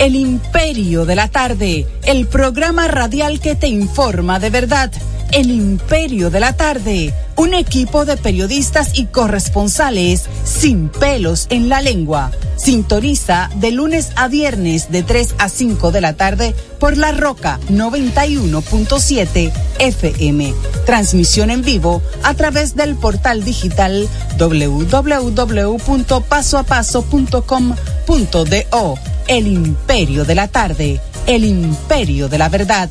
El Imperio de la Tarde, el programa radial que te informa de verdad. El Imperio de la Tarde, un equipo de periodistas y corresponsales sin pelos en la lengua. Sintoniza de lunes a viernes de 3 a 5 de la tarde por La Roca 91.7 FM. Transmisión en vivo a través del portal digital www.pasoapaso.com.do. El Imperio de la Tarde, el Imperio de la Verdad.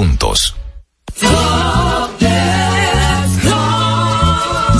juntos.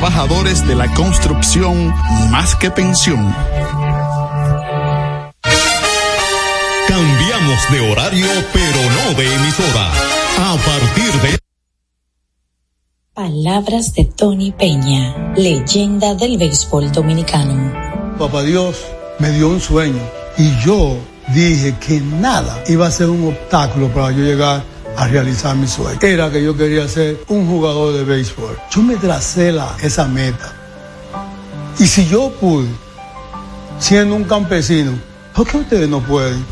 de la construcción más que pensión. Cambiamos de horario, pero no de emisora. A partir de... Palabras de Tony Peña, leyenda del béisbol dominicano. Papá Dios me dio un sueño y yo dije que nada iba a ser un obstáculo para yo llegar a realizar mi sueño. Era que yo quería ser un jugador de béisbol. Yo me tracé la, esa meta. Y si yo pude, siendo un campesino, ¿por qué ustedes no pueden?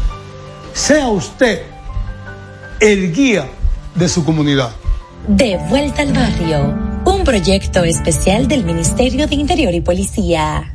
Sea usted el guía de su comunidad. De vuelta al barrio, un proyecto especial del Ministerio de Interior y Policía.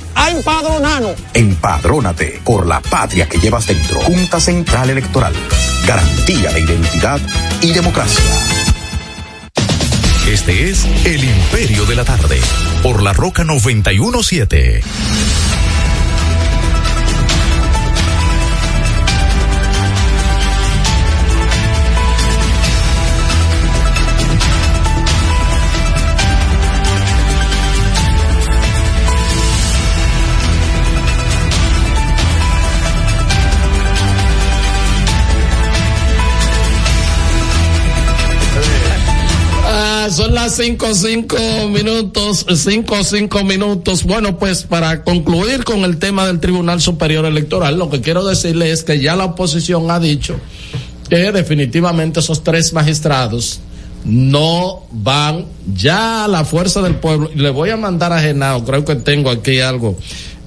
a empadronarnos. Empadrónate por la patria que llevas dentro. Junta Central Electoral. Garantía de identidad y democracia. Este es El Imperio de la Tarde, por la Roca 917. Son las cinco, cinco minutos, cinco, cinco minutos. Bueno, pues para concluir con el tema del Tribunal Superior Electoral, lo que quiero decirle es que ya la oposición ha dicho que definitivamente esos tres magistrados no van ya a la fuerza del pueblo. Le voy a mandar a Genao, creo que tengo aquí algo,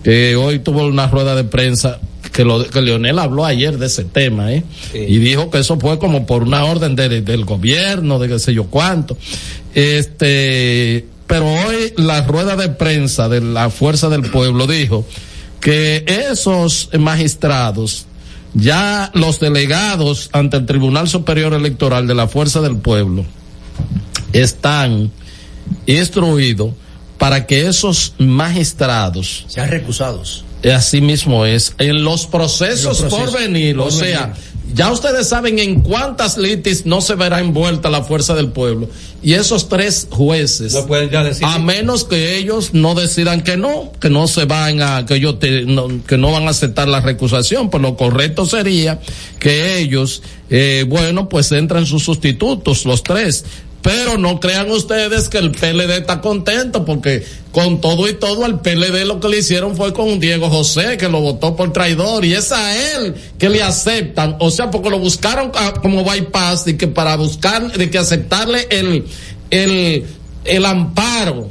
que hoy tuvo una rueda de prensa que, lo, que Leonel habló ayer de ese tema, ¿eh? Y dijo que eso fue como por una orden de, del gobierno, de qué sé yo cuánto. Este, pero hoy la rueda de prensa de la Fuerza del Pueblo dijo que esos magistrados, ya los delegados ante el Tribunal Superior Electoral de la Fuerza del Pueblo, están instruidos para que esos magistrados sean recusados. Así mismo es. En los procesos, Los procesos por venir, por o sea. Ya ustedes saben en cuántas litis no se verá envuelta la fuerza del pueblo. Y esos tres jueces, No pueden ya decir. a menos que ellos no decidan que no, que no se van a, que ellos te- no, que no van a aceptar la recusación, pues lo correcto sería que ellos, eh, bueno, pues entren sus sustitutos, los tres. Pero no crean ustedes que el PLD está contento porque con todo y todo al PLD lo que le hicieron fue con Diego José que lo votó por traidor y es a él que le aceptan, o sea, porque lo buscaron ah, como bypass y que para buscar, de que aceptarle el, el, el amparo,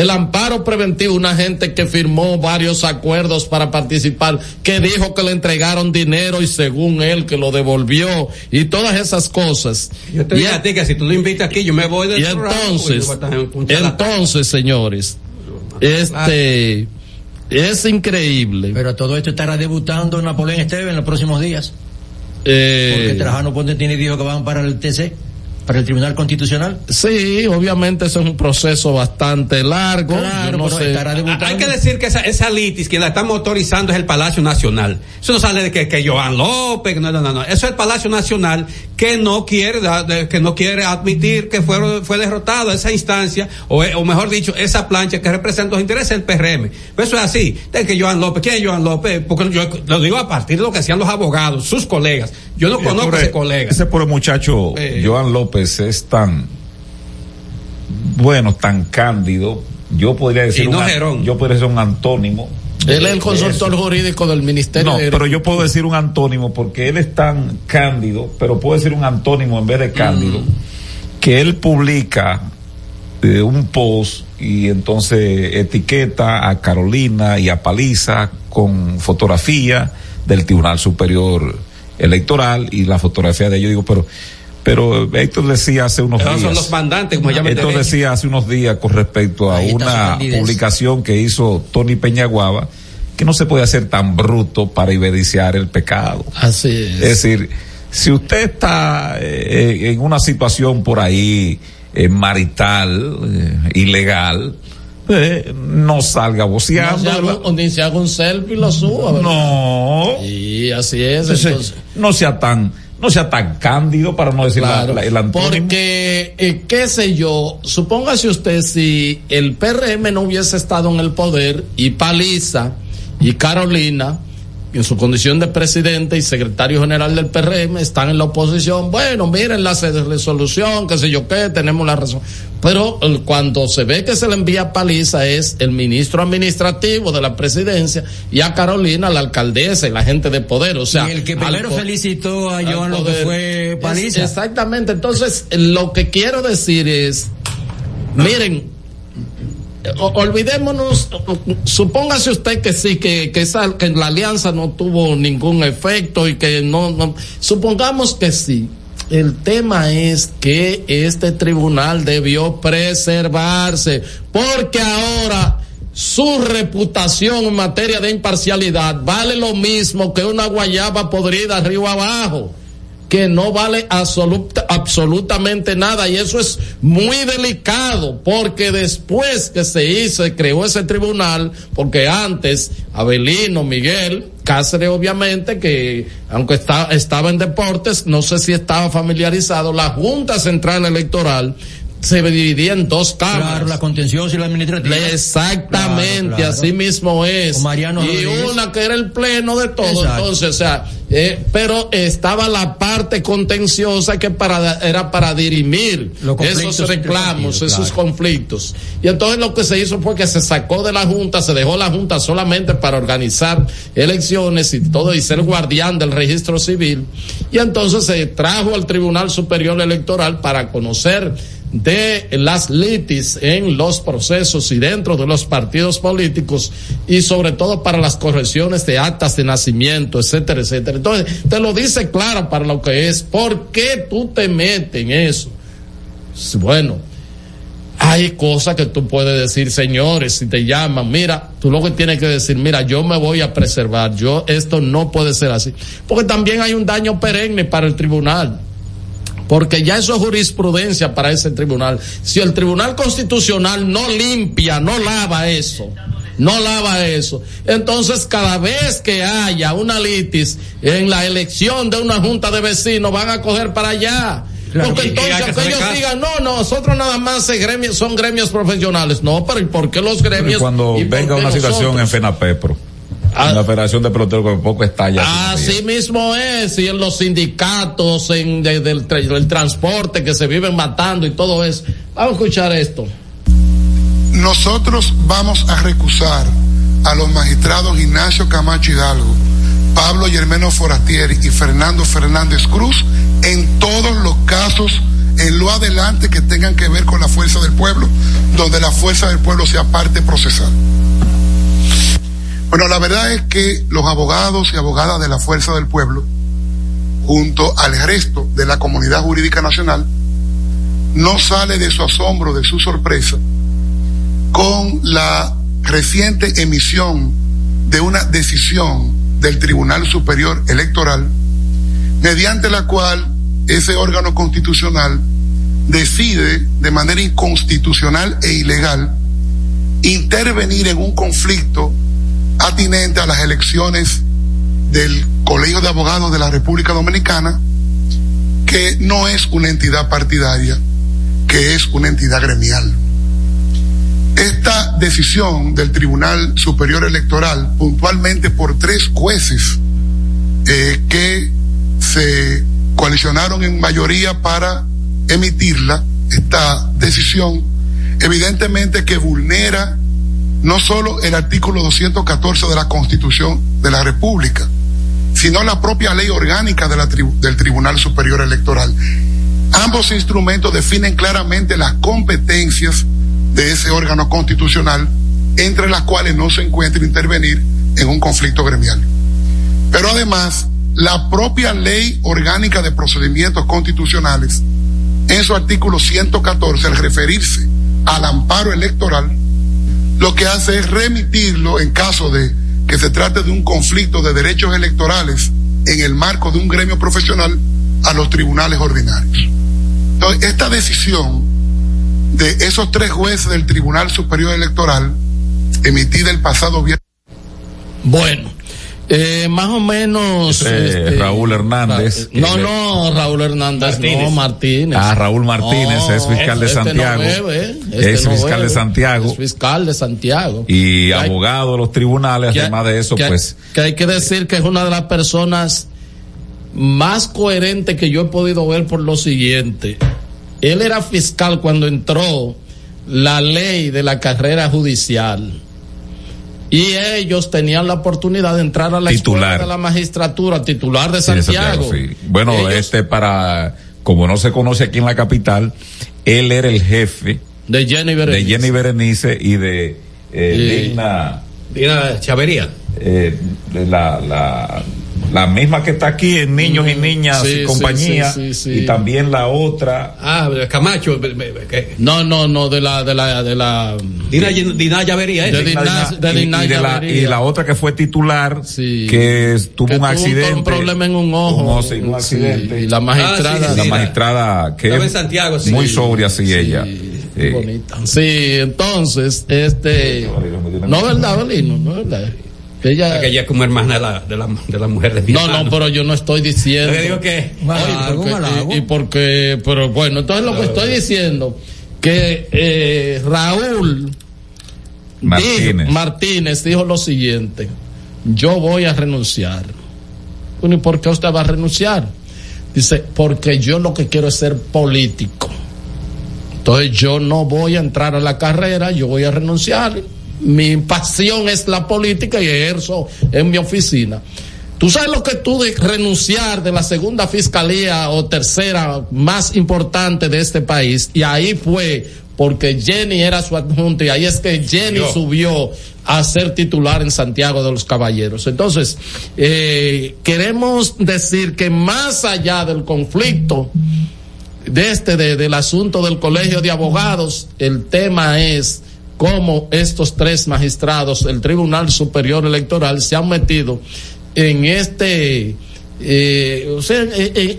el amparo preventivo, una gente que firmó varios acuerdos para participar, que dijo que le entregaron dinero y según él que lo devolvió y todas esas cosas. Yo te Y digo a ti que si tú lo invitas aquí, yo me voy del y programa, entonces, porque yo voy a estar en un charlatán. entonces, señores, este es increíble. Pero todo esto estará debutando Napoleón Esteves en los próximos días. Eh, Porque Trajano Ponte tiene dijo que van para el TC, para el Tribunal Constitucional. Sí, obviamente eso es un proceso bastante largo. Claro, no sé. estará debutando. Hay que decir que esa, esa litis que la estamos autorizando es el Palacio Nacional. Eso no sale de que, que Joan López, que no, no, no, no. Eso es el Palacio Nacional que no quiere, que no quiere admitir que fue, fue derrotado esa instancia, o, o mejor dicho, esa plancha que representa los intereses del PRM. Pero eso es así. De que Joan López, ¿quién es Joan López? Porque yo lo digo a partir de lo que hacían los abogados, sus colegas. Yo no Y conozco a ese colega. Ese pobre muchacho, Eh. Joan López, es tan bueno, tan cándido. Yo podría decir, no un, yo podría decir un antónimo. Él es el consultor eso. jurídico del Ministerio No, de pero yo puedo decir un antónimo porque él es tan cándido, pero puedo decir un antónimo en vez de cándido, que él publica eh, un post y entonces etiqueta a Carolina y a Paliza con fotografía del Tribunal Superior Electoral y la fotografía de ellos. Digo, pero, pero Héctor decía hace unos Esos días. son los mandantes, como llaman Esto derecho. decía hace unos días con respecto a una publicación que hizo Tony Peñaguaba que no se puede hacer tan bruto para ibediciar el pecado. Así es. Es decir, si usted está eh, en una situación por ahí eh, marital, eh, ilegal, eh, no salga No se voceando. haga ¿verdad? un- ni se haga un selfie y lo suba. ¿verdad? No. Y así es. Entonces, entonces. no sea tan, no sea tan cándido para no decir la- la- el antónimo. porque, eh, qué sé yo, supóngase usted si el PRM no hubiese estado en el poder y Paliza y Carolina, en su condición de presidente y secretario general del PRM, están en la oposición. Bueno, miren la resolución, qué sé yo qué, tenemos la razón. Pero cuando se ve que se le envía Paliza es el ministro administrativo de la presidencia y a Carolina, la alcaldesa y la gente de poder. O sea, y el que primero felicitó a Joan López poder. fue Paliza. Es- exactamente. Entonces, lo que quiero decir es, miren, olvidémonos, supóngase usted que sí, que, que, esa, que la alianza no tuvo ningún efecto y que no, no, supongamos que sí. El tema es que este tribunal debió preservarse, porque ahora su reputación en materia de imparcialidad vale lo mismo que una guayaba podrida río abajo que no vale absoluta- absolutamente nada. Y eso es muy delicado porque después que se hizo, creó ese tribunal, porque antes Abelino, Miguel, Cáceres obviamente que aunque estaba en deportes, no sé si estaba familiarizado, la Junta Central Electoral se dividía en dos cámaras. Claro, la contenciosa y la administrativa. Exactamente, Claro, claro. así mismo es. Mariano y Rodríguez. una que era el pleno de todo, Exacto. entonces, o sea, eh, pero estaba la parte contenciosa que para, era para dirimir esos reclamos, esos claro. conflictos. Y entonces lo que se hizo fue que se sacó de la Junta, se dejó la Junta solamente para organizar elecciones y todo, y ser guardián del registro civil. Y entonces se trajo al Tribunal Superior Electoral para conocer de las litis en los procesos y dentro de los partidos políticos y sobre todo para las correcciones de actas de nacimiento, etcétera, etcétera. Entonces, te lo dice claro para lo que es. ¿Por qué tú te metes en eso? Bueno, hay cosas que tú puedes decir, señores, si te llaman, mira, tú lo que tienes que decir, mira, yo me voy a preservar, yo, esto no puede ser así. Porque también hay un daño perenne para el tribunal porque ya eso es jurisprudencia para ese tribunal. Si el tribunal constitucional no limpia, no lava eso, no lava eso, entonces cada vez que haya una litis en la elección de una junta de vecinos van a coger para allá. Porque entonces aunque ellos digan, no, no, nosotros nada más gremios, son gremios profesionales. No, pero ¿y por qué los gremios? cuando venga una situación en FENAPEPRO en la Federación de Peloteros que poco está ya. Así mismo es, y en los sindicatos, en del, transporte que se viven matando y todo eso. Vamos a escuchar esto. Nosotros vamos a recusar a los magistrados Ignacio Camacho Hidalgo, Pablo Germeno Forastieri y Fernando Fernández Cruz en todos los casos en lo adelante que tengan que ver con la fuerza del pueblo, donde la fuerza del pueblo sea parte procesal. Bueno, la verdad es que los abogados y abogadas de la Fuerza del Pueblo, junto al resto de la comunidad jurídica nacional, no sale de su asombro, de su sorpresa, con la reciente emisión de una decisión del Tribunal Superior Electoral, mediante la cual ese órgano constitucional decide de manera inconstitucional e ilegal intervenir en un conflicto atinente a las elecciones del Colegio de Abogados de la República Dominicana, que no es una entidad partidaria, que es una entidad gremial. Esta decisión del Tribunal Superior Electoral, puntualmente por tres jueces eh, que se coalicionaron en mayoría para emitirla, esta decisión, evidentemente que vulnera no solo el artículo 214 de la Constitución de la República, sino la propia ley orgánica del Tribunal Superior Electoral. Ambos instrumentos definen claramente las competencias de ese órgano constitucional, entre las cuales no se encuentra intervenir en un conflicto gremial. Pero además, la propia ley orgánica de procedimientos constitucionales, en su artículo 114, al referirse al amparo electoral, lo que hace es remitirlo en caso de que se trate de un conflicto de derechos electorales en el marco de un gremio profesional a los tribunales ordinarios. Entonces, esta decisión de esos tres jueces del Tribunal Superior Electoral, emitida el pasado viernes. Bueno, eh, más o menos. Este, Raúl Hernández. no, no, Raúl Hernández, no, Martínez. Ah, Raúl Martínez es fiscal de este Santiago. Este es fiscal de Santiago. Es fiscal de Santiago. Y abogado de los tribunales, además de eso, pues. Que hay que decir que es una de las personas más coherentes que yo he podido ver por lo siguiente. Él era fiscal cuando entró la ley de la carrera judicial y ellos tenían la oportunidad de entrar a la titular. de la magistratura, titular de Santiago. Bueno, este para, como no se conoce aquí en la capital, él era el jefe de Jenny Berenice, de Jenny Berenice y de eh, Digna, Digna Chavería. Eh, la, la la misma que está aquí en Niños y mm, Niñas y compañía, y también la otra. Ah, Camacho. No, no, no, de la, de la, de la. Dina, Dina Llavería, ¿eh? De Dina, de Dina, y, la, y, la, otra que fue titular, que tuvo un accidente. un problema en un ojo. Un, accidente. y la magistrada. Ah, la magistrada que en Santiago, muy sobria, sí, ella. Sí, bonita. Sí, entonces, este. No, ¿verdad, Belino? No, ¿verdad? Ella, que ella es como hermana de la, de la, de la mujer No, no, pero yo no estoy diciendo. Yo digo que. y, porque, pero bueno, entonces lo que estoy diciendo, que eh, Raúl Martínez. Martínez dijo lo siguiente: Yo voy a renunciar. ¿y por qué usted va a renunciar? Dice, porque yo lo que quiero es ser político. Entonces yo no voy a entrar a la carrera, yo voy a renunciar mi pasión es la política y ejerzo en mi oficina. Tú sabes lo que tú de renunciar de la segunda fiscalía o tercera más importante de este país y ahí fue porque Jenny era su adjunto y ahí es que Jenny subió a ser titular en Santiago de los Caballeros. Entonces, eh, queremos decir que más allá del conflicto de este, del asunto del colegio de abogados, el tema es cómo estos tres magistrados del Tribunal Superior Electoral se han metido en este eh, o sea, en,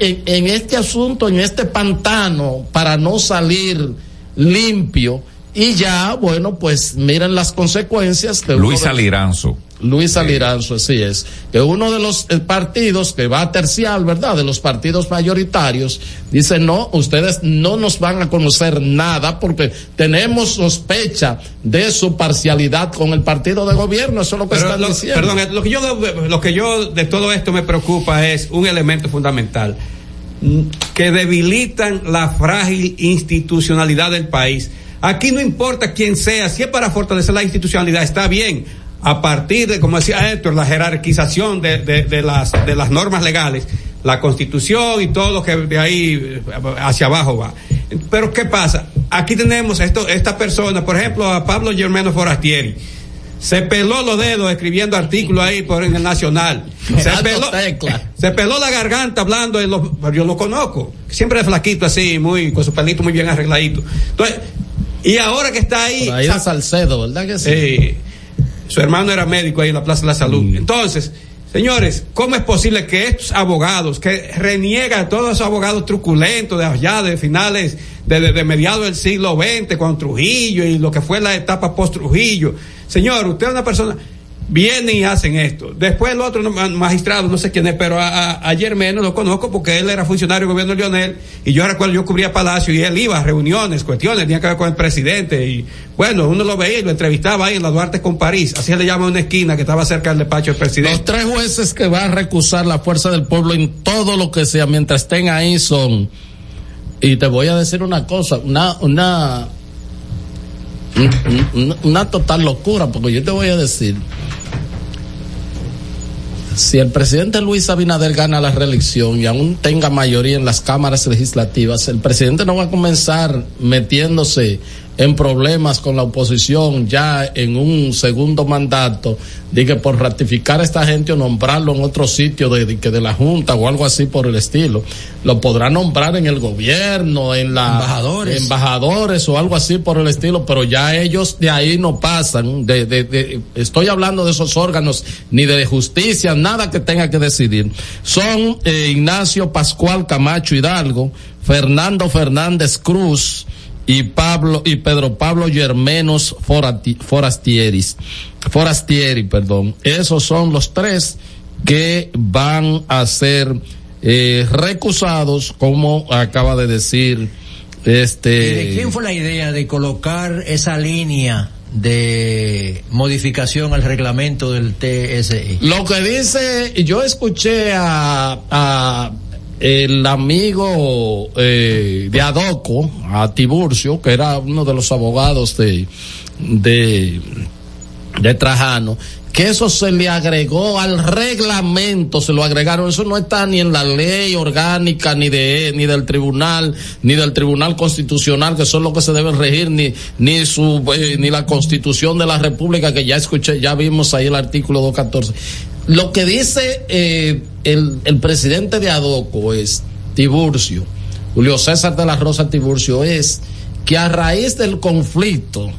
en- en este asunto, en este pantano, para no salir limpio. Y ya, bueno, pues miren las consecuencias Luis Aliranzo. Luis Aliranzo, así es. Que uno de los eh, partidos que va a terciar, ¿verdad? De los partidos mayoritarios, dice, no, ustedes no nos van a conocer nada porque tenemos sospecha de su parcialidad con el partido de gobierno. Eso es lo que Pero están lo- diciendo. perdón, eh, lo que yo lo que yo de todo esto me preocupa es un elemento fundamental mm, que debilitan la frágil institucionalidad del país. Aquí no importa quién sea, si es para fortalecer la institucionalidad, está bien. A partir de, como decía Héctor, la jerarquización de, de- de las, de las normas legales, la constitución y todo lo que de ahí eh, hacia abajo va. Pero ¿qué pasa? Aquí tenemos esto, esta persona, por ejemplo, a Pablo Germano Forastieri se peló los dedos escribiendo artículos ahí por en el Nacional. Se peló, tecla. se peló la garganta hablando, en los- yo lo conozco. Siempre es flaquito así, muy, con su pelito muy bien arregladito. Entonces, y ahora que está ahí. Por ahí Salcedo, ¿verdad que sí? Sí. Su hermano era médico ahí en la Plaza de la Salud. Entonces, señores, ¿cómo es posible que estos abogados, que reniegan todos esos abogados truculentos de allá, de finales, de, de, de mediados del siglo XX, con Trujillo y lo que fue la etapa post-Trujillo, señor, usted es una persona, vienen y hacen esto. Después el otro magistrado, no sé quién es, pero ayer menos lo conozco porque él era funcionario del gobierno de Lionel y yo recuerdo, yo cubría Palacio y él iba a reuniones, cuestiones, tenía que ver con el presidente y bueno, uno lo veía y lo entrevistaba ahí en la Duarte con París, así le llama una esquina que estaba cerca del despacho del presidente. Los tres jueces que van a recusar la fuerza del pueblo en todo lo que sea mientras estén ahí son, y te voy a decir una cosa, una, una, un- un- una total locura, porque yo te voy a decir, si el presidente Luis Abinader gana la reelección y aún tenga mayoría en las cámaras legislativas, el presidente no va a comenzar metiéndose en problemas con la oposición ya en un segundo mandato, de que por ratificar a esta gente o nombrarlo en otro sitio de, de que de la Junta o algo así por el estilo. Lo podrá nombrar en el gobierno, en la Embajadores. embajadores o algo así por el estilo, pero ya ellos de ahí no pasan. De, de, de- estoy hablando de esos órganos ni de justicia, nada que tenga que decidir. Son eh, Ignacio Pascual Camacho Hidalgo, Fernando Fernández Cruz y Pablo y Pedro Pablo Germenos Forati- Forastieris. Forastieri, perdón. Esos son los tres que van a ser eh, recusados, como acaba de decir este. ¿Y de quién fue la idea de colocar esa línea de modificación al reglamento del TSI? Lo que dice, yo escuché a, a el amigo eh, de Adoco, a Tiburcio, que era uno de los abogados de, de, Trajano, que eso se le agregó al reglamento, se lo agregaron, eso no está ni en la ley orgánica, ni de, ni del tribunal, ni del tribunal constitucional, que son los que se deben regir, ni, ni su, eh, ni la constitución de la república, que ya escuché, ya vimos ahí el artículo 214. Lo que dice, eh, el, el presidente de Adoco es Tiburcio, Julio César de la Rosa Tiburcio, es que a raíz del conflicto,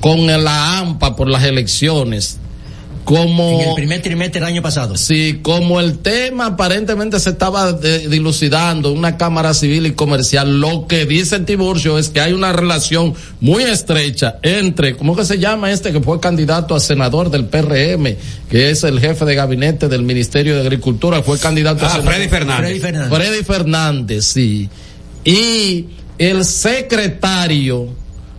con la AMPA por las elecciones, como En el primer trimestre del año pasado. Sí, como el tema aparentemente se estaba de- dilucidando una Cámara Civil y Comercial, lo que dice Tiburcio es que hay una relación muy estrecha entre, ¿cómo que se llama este que fue candidato a senador del PRM, que es el jefe de gabinete del Ministerio de Agricultura, fue candidato a Ah, senador? Freddy Fernández. Freddy Fernández. Freddy Fernández, sí. Y el secretario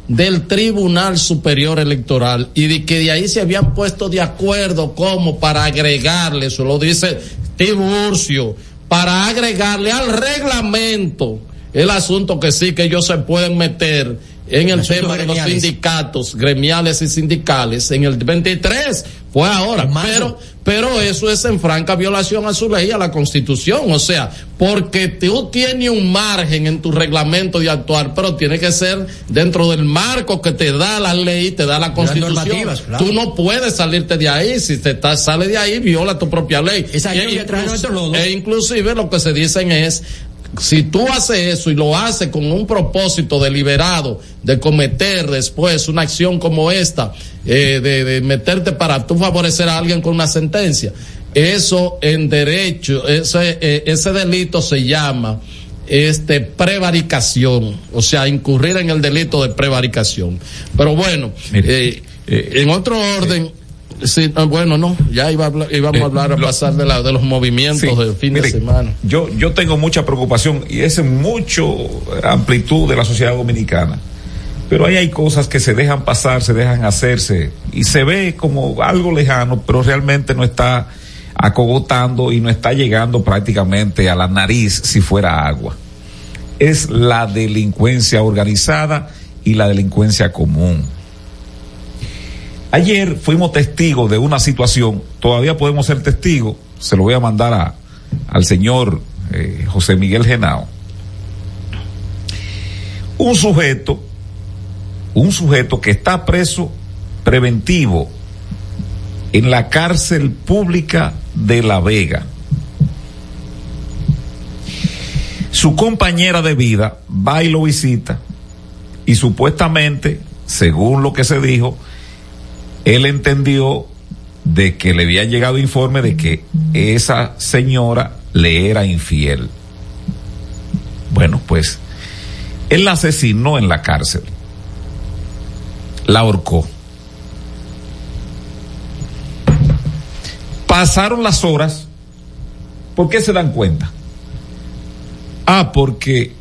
del Tribunal Superior Electoral y de que de ahí se habían puesto de acuerdo como para agregarle, eso lo dice Tiburcio, para agregarle al reglamento el asunto que sí que ellos se pueden meter en el tema de los sindicatos gremiales y sindicales en el 23 fue ahora pero pero eso es en franca violación a su ley, a la constitución. O sea, porque tú tienes un margen en tu reglamento de actuar, pero tiene que ser dentro del marco que te da la ley, te da la constitución. claro. Tú no puedes salirte de ahí. Si te estás- sale de ahí, viola tu propia ley. Esa E lluvia trae inclus- nuestro lodo. e inclusive lo que se dicen es si tú haces eso y lo haces con un propósito deliberado de cometer después una acción como esta, eh, de, de meterte para tú favorecer a alguien con una sentencia, eso en derecho, ese, eh, ese delito se llama este prevaricación, o sea, incurrir en el delito de prevaricación. Pero bueno, eh, en otro orden, sí, ah, bueno, no, ya iba a hablar- íbamos a hablar a pasar de, la, de los movimientos Sí, del fin de semana. Yo, yo tengo mucha preocupación y es mucho amplitud de la sociedad dominicana. Pero ahí hay cosas que se dejan pasar, se dejan hacerse y se ve como algo lejano, pero realmente no está acogotando y no está llegando prácticamente a la nariz si fuera agua. Es la delincuencia organizada y la delincuencia común. Ayer fuimos testigos de una situación, todavía podemos ser testigos, se lo voy a mandar al señor eh, José Miguel Genao. Un sujeto, un sujeto que está preso preventivo en la cárcel pública de La Vega. Su compañera de vida va y lo visita y supuestamente, según lo que se dijo, él entendió de que le había llegado informe de que esa señora le era infiel. Bueno, pues él la asesinó en la cárcel. La ahorcó. Pasaron las horas. ¿Por qué se dan cuenta? Ah, porque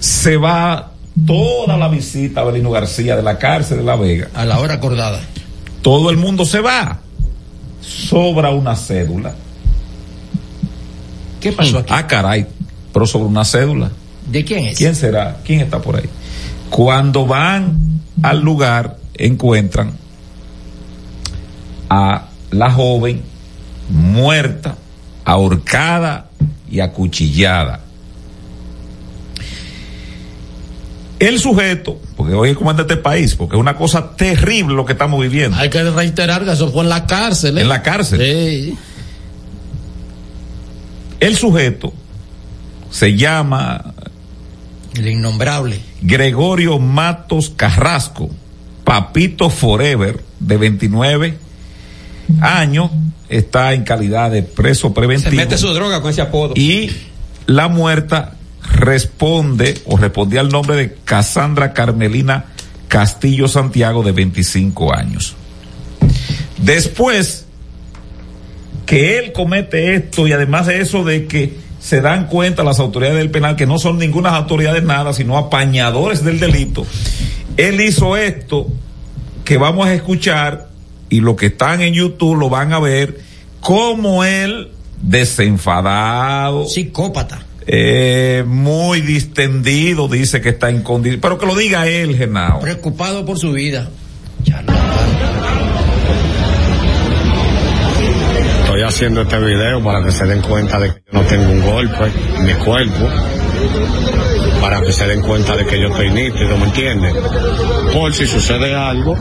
se va toda la visita a Belino García de la cárcel de La Vega. A la hora acordada. Todo el mundo se va. Sobra una cédula. ¿Qué pasó aquí? Ah, caray. Pero sobre una cédula. ¿De quién es? ¿Quién será? ¿Quién está por ahí? Cuando van al lugar, encuentran a la joven muerta, ahorcada y acuchillada. El sujeto, porque hoy es comandante de este país, porque es una cosa terrible lo que estamos viviendo. Hay que reiterar que eso fue en la cárcel. ¿eh? En la cárcel. Sí. El sujeto se llama El innombrable. Gregorio Matos Carrasco, Papito Forever, de 29 años, está en calidad de preso Se preventivo. mete su droga con ese apodo. Y la muerta responde o respondía al nombre de Cassandra Carmelina Castillo Santiago, de 25 años. Después que él comete esto y además de eso de que se dan cuenta las autoridades del penal que no son ninguna autoridades nada, sino apañadores del delito, él hizo esto que vamos a escuchar y los que están en YouTube lo van a ver como él desenfadado, psicópata, eh, muy distendido, dice que está en condición, pero que lo diga él, Genao. Preocupado por su vida. Estoy haciendo este video para que se den cuenta de que yo no tengo un golpe en mi cuerpo. Para que se den cuenta de que yo estoy nítido, ¿me entienden? Por si sucede algo,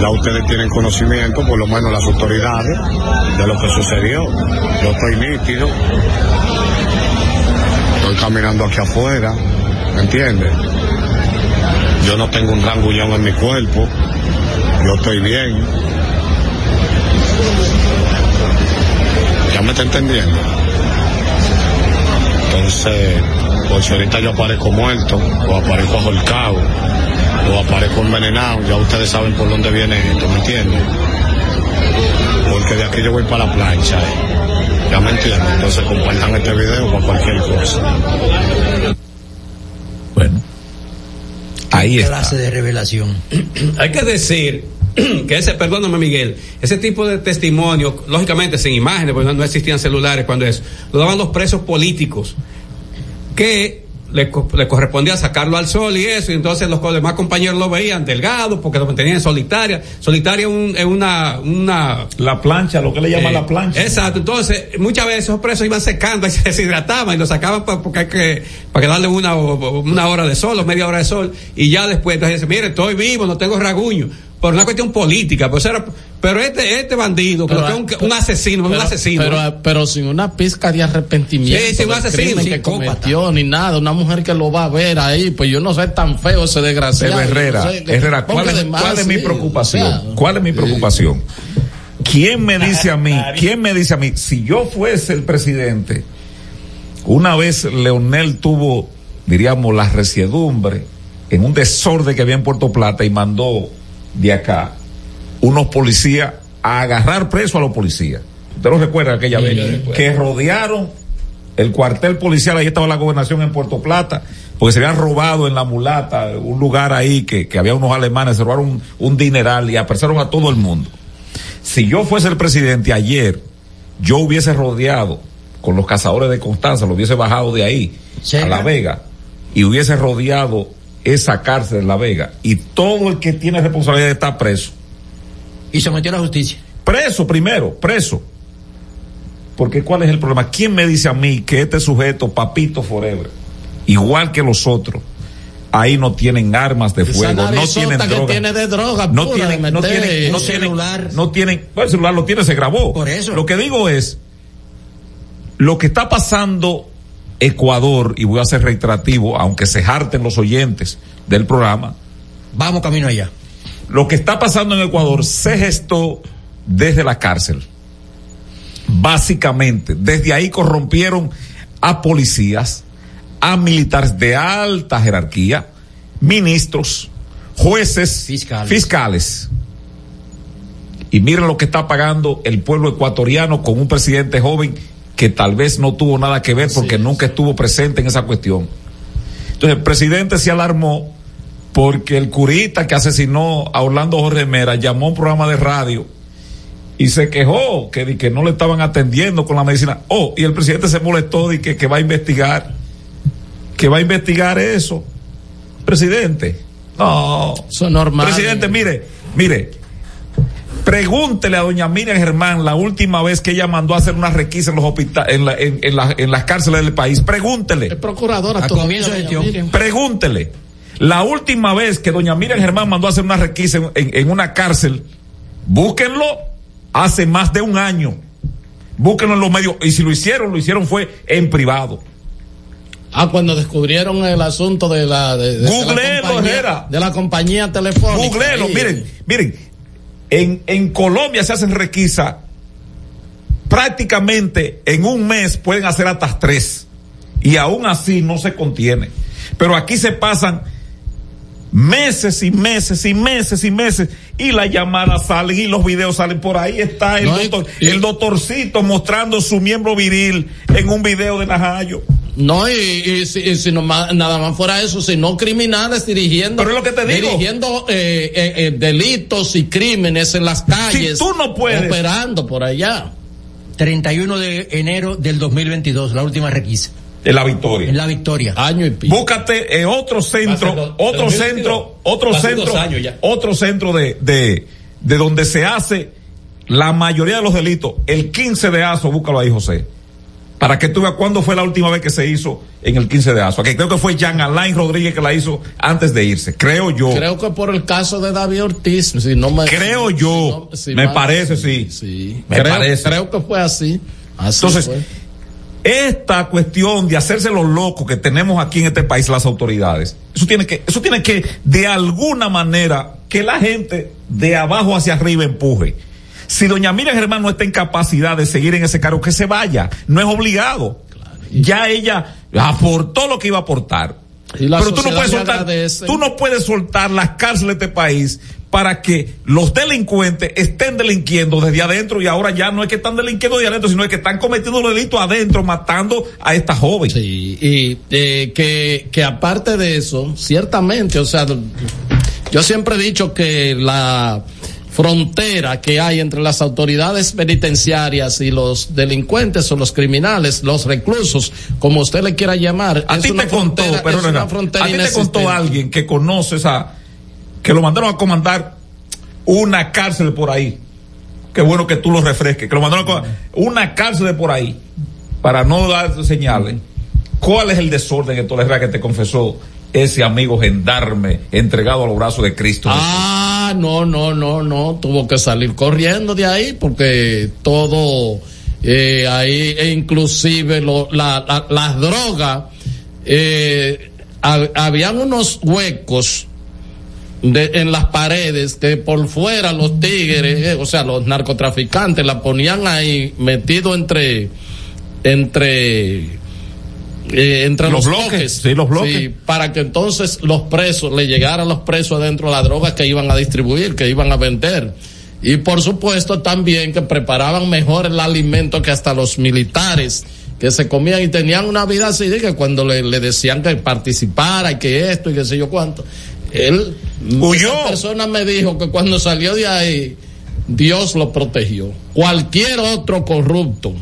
ya ustedes tienen conocimiento, por lo menos las autoridades, de lo que sucedió. Yo estoy nítido. Caminando aquí afuera, ¿me entienden? Yo no tengo un rangullón en mi cuerpo. Yo estoy bien. ¿Ya me está entendiendo? Entonces, pues si ahorita yo aparezco muerto, o aparezco ahorcado, o aparezco envenenado, ya ustedes saben por dónde viene esto, ¿me entienden? Porque de aquí yo voy para la plancha, ¿eh? ¿Ya me entienden? Entonces compartan este video para cualquier cosa. Ahí está. Clase de revelación. Hay que decir que ese, perdóname Miguel, ese tipo de testimonio, lógicamente sin imágenes, porque no, no existían celulares cuando eso, lo daban los presos políticos, que le, co- le correspondía sacarlo al sol y eso, y entonces los demás compañeros lo veían delgado porque lo mantenían en solitaria. Solitaria es un- es una, una... La plancha, lo que le llaman la plancha. Exacto, entonces muchas veces esos presos iban secando y se deshidrataban y lo sacaban pa- porque hay que, para que darle una, una hora de sol o media hora de sol y ya después entonces dice, mire, estoy vivo, no tengo raguño. Por una cuestión política, pues era, pero este, este bandido, que Pero, es un, un asesino, es un asesino. Pero, pero sin una pizca de arrepentimiento. Sí, sí, un asesino, que psicópata. cometió, ni nada. Una mujer que lo va a ver ahí, pues yo no sé tan feo ese desgraciado. Pero Herrera, yo no sé, que Herrera, ¿cuál es, cuál mi preocupación? o sea, ¿Cuál es mi preocupación? ¿Quién me dice a mí? ¿Quién me dice a mí? Si yo fuese el presidente, una vez Leonel tuvo, diríamos, la resiedumbre en un desorden que había en Puerto Plata y mandó de acá unos policías a agarrar preso a los policías. ¿Usted lo recuerda aquella Sí, vez? Que rodearon el cuartel policial, ahí estaba la gobernación en Puerto Plata, porque se habían robado en la mulata, un lugar ahí que, que había unos alemanes, se robaron un, un dineral y apresaron a todo el mundo. Si yo fuese el presidente ayer, yo hubiese rodeado con los cazadores de Constanza, lo hubiese bajado de ahí a La Vega y hubiese rodeado esa cárcel de La Vega y todo el que tiene responsabilidad está preso. Y se metió a la justicia. Preso primero, preso. Porque ¿cuál es el problema? ¿Quién me dice a mí que este sujeto, papito forever, igual que los otros, ahí no tienen armas de fuego, no tienen que droga? tiene de droga no pura, tienen, de no tienen, no tienen, celular. no tienen, el celular lo tiene, se grabó. Por eso. Lo que digo es, lo que está pasando Ecuador, y voy a ser reiterativo, aunque se harten los oyentes del programa. Vamos camino allá. Lo que está pasando en Ecuador se gestó desde la cárcel. Básicamente, desde ahí corrompieron a policías, a militares de alta jerarquía, ministros, jueces, fiscales. Y miren lo que está pagando el pueblo ecuatoriano con un presidente joven que tal vez no tuvo nada que ver porque nunca estuvo presente en esa cuestión. Entonces el presidente se alarmó porque el curita que asesinó a Orlando Jorge Mera llamó a un programa de radio y se quejó que, di que no le estaban atendiendo con la medicina. Oh, y el presidente se molestó y que, que va a investigar, que va a investigar eso. Presidente, no. Eso es normal. Presidente, mire, mire, pregúntele a doña Miriam Germán la última vez que ella mandó a hacer una requisa en los hospitales, en, la- en- en la- en las cárceles del país. Pregúntele. procuradora A todavía, comienzo. Pregúntele. La última vez que doña Miriam Germán mandó a hacer una requisa en, en- en una cárcel, búsquenlo hace más de un año. Búsquenlo en los medios. Y si lo hicieron, lo hicieron fue en privado. Ah, cuando descubrieron el asunto de la de, de- de la compañía- Herrera. de la compañía telefónica. Googlelo, Ahí. miren, miren, en, en Colombia se hacen requisa, prácticamente en un mes pueden hacer hasta tres, y aún así no se contiene. Pero aquí se pasan meses y meses y meses y meses, y las llamadas salen y los videos salen por ahí. Está el, No, y- doctor, el doctorcito mostrando su miembro viril en un video de Najayo. No, y, y si, y si no ma- nada más fuera eso, sino criminales dirigiendo, Pero es lo que te digo. dirigiendo eh, eh, eh, delitos y crímenes en las calles. tú no puedes- Operando por allá. 31 de enero del 2022, la última requisa. En la victoria. En la victoria. Año y pico. Búscate eh, otro centro, otro 2022. centro, otro centro, otro centro de, de, de donde se hace la mayoría de los delitos. El 15 de ASO, búscalo ahí, José. Para que tú veas cuándo fue la última vez que se hizo en el 15 de ASO. Que creo que fue Jean Alain Rodríguez que la hizo antes de irse. Creo yo. Creo que por el caso de David Ortiz, si no me, Creo yo. si no- si me mal- parece, sí. Sí. Me creo, parece. creo que fue así. Así Entonces, fue. Esta cuestión de hacerse los locos que tenemos aquí en este país las autoridades, eso tiene que, eso tiene que de alguna manera que la gente de abajo hacia arriba empuje. Si doña Miriam Germán no está en capacidad de seguir en ese cargo, que se vaya, no es obligado. Ya ella aportó lo que iba a aportar. Pero tú no puedes soltar, agradece. tú no puedes soltar las cárceles de este país para que los delincuentes estén delinquiendo desde adentro y ahora ya no es que están delinquiendo de adentro, sino es que están cometiendo los delitos adentro, matando a esta joven. Sí, y eh, que, que aparte de eso, ciertamente, o sea, yo siempre he dicho que la frontera que hay entre las autoridades penitenciarias y los delincuentes o los criminales, los reclusos, como usted le quiera llamar, A ti te contó, pero a ti te contó alguien que conoce esa, que lo mandaron a comandar una cárcel por ahí. Qué bueno que tú lo refresques, que lo mandaron a comandar una cárcel por ahí, para no dar señales. ¿Cuál es el desorden que tolera que te confesó ese amigo gendarme entregado a los brazos de Cristo? Ah, no, no, no, no, tuvo que salir corriendo de ahí porque todo eh, ahí, e inclusive las drogas, eh, hab- habían unos huecos de, en las paredes que por fuera los tigres, eh, o sea, los narcotraficantes la ponían ahí metido entre entre eh, entre los, Los bloques, sí, los bloques. Sí, para que entonces los presos le llegaran los presos adentro la droga que iban a distribuir, que iban a vender. Y por supuesto también que preparaban mejor el alimento que hasta los militares que se comían y tenían una vida así que cuando le, le decían que participara y que esto y que sé yo cuánto. Él, esa persona me dijo que cuando salió de ahí, Dios lo protegió. Cualquier otro corrupto,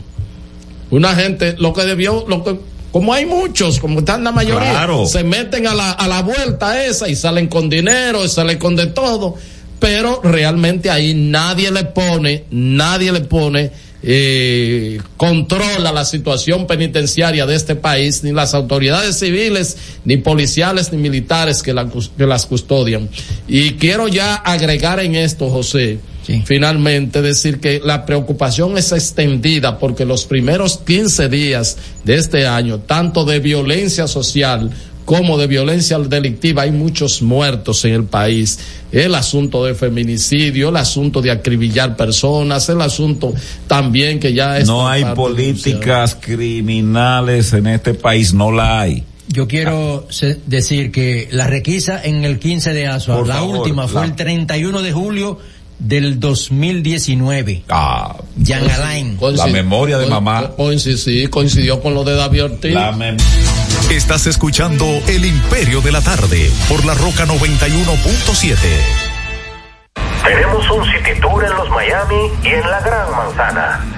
una gente, lo que debió, lo que, como hay muchos, como están la mayoría, Claro. se meten a la, a la vuelta esa y salen con dinero y salen con de todo, pero realmente ahí nadie le pone, nadie le pone, eh, controla la situación penitenciaria de este país, ni las autoridades civiles, ni policiales, ni militares que, la cus- que las custodian. Y quiero ya agregar en esto, José, finalmente decir que la preocupación es extendida porque los primeros 15 días de este año, tanto de violencia social como de violencia delictiva, hay muchos muertos en el país. El asunto de feminicidio, el asunto de acribillar personas, el asunto también que ya es... No hay políticas criminales en este país, no la hay. Yo quiero se- decir que la requisa en el 15 de Asua, la favor, última fue la- el 31 de julio del 2019. Ah, Jean Alain. La memoria de mamá. sí, coincidió con lo de David Ortiz. Estás escuchando El Imperio de la Tarde por la Roca 91.7. Tenemos un city tour en los Miami y en la Gran Manzana.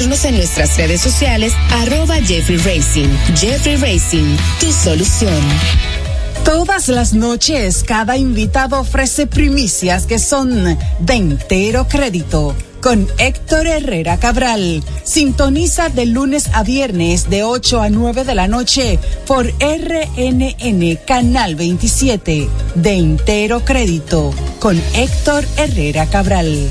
en nuestras redes sociales, arroba Jeffrey Racing. Jeffrey Racing, tu solución. Todas las noches, cada invitado ofrece primicias que son de entero crédito. Con Héctor Herrera Cabral. Sintoniza de lunes a viernes de 8 a 9 de la noche por RNN Canal 27. De entero crédito. Con Héctor Herrera Cabral.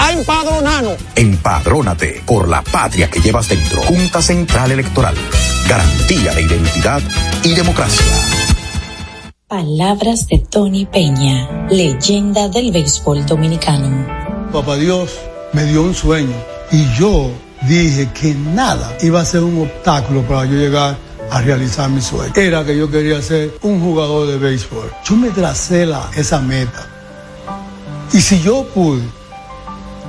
a empadronarnos. Empadrónate por la patria que llevas dentro. Junta Central Electoral. Garantía de identidad y democracia. Palabras de Tony Peña, leyenda del béisbol dominicano. Papá Dios me dio un sueño y yo dije que nada iba a ser un obstáculo para yo llegar a realizar mi sueño. Era que yo quería ser un jugador de béisbol. Yo me tracé la, esa meta. Y si yo pude,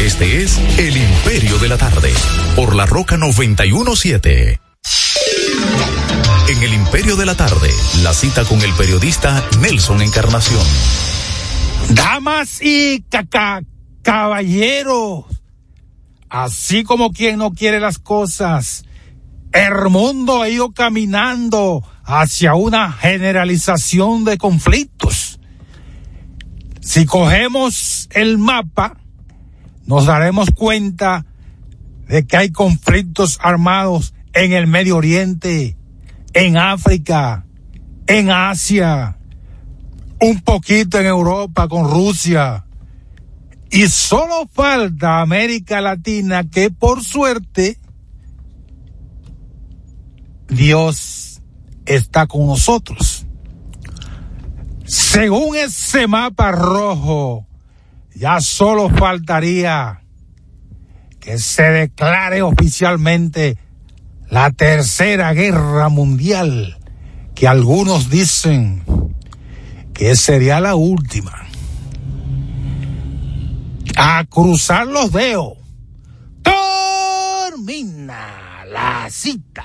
Este es El Imperio de la Tarde, por la Roca 917. En El Imperio de la Tarde, la cita con el periodista Nelson Encarnación. Damas y caca caballeros, así como quien no quiere las cosas, el mundo ha ido caminando hacia una generalización de conflictos. Si cogemos el mapa, nos daremos cuenta de que hay conflictos armados en el Medio Oriente, en África, en Asia, un poquito en Europa con Rusia. Y solo falta América Latina que por suerte Dios está con nosotros. Según ese mapa rojo, ya solo faltaría que se declare oficialmente la tercera guerra mundial, que algunos dicen que sería la última. A cruzar los dedos. Termina la cita.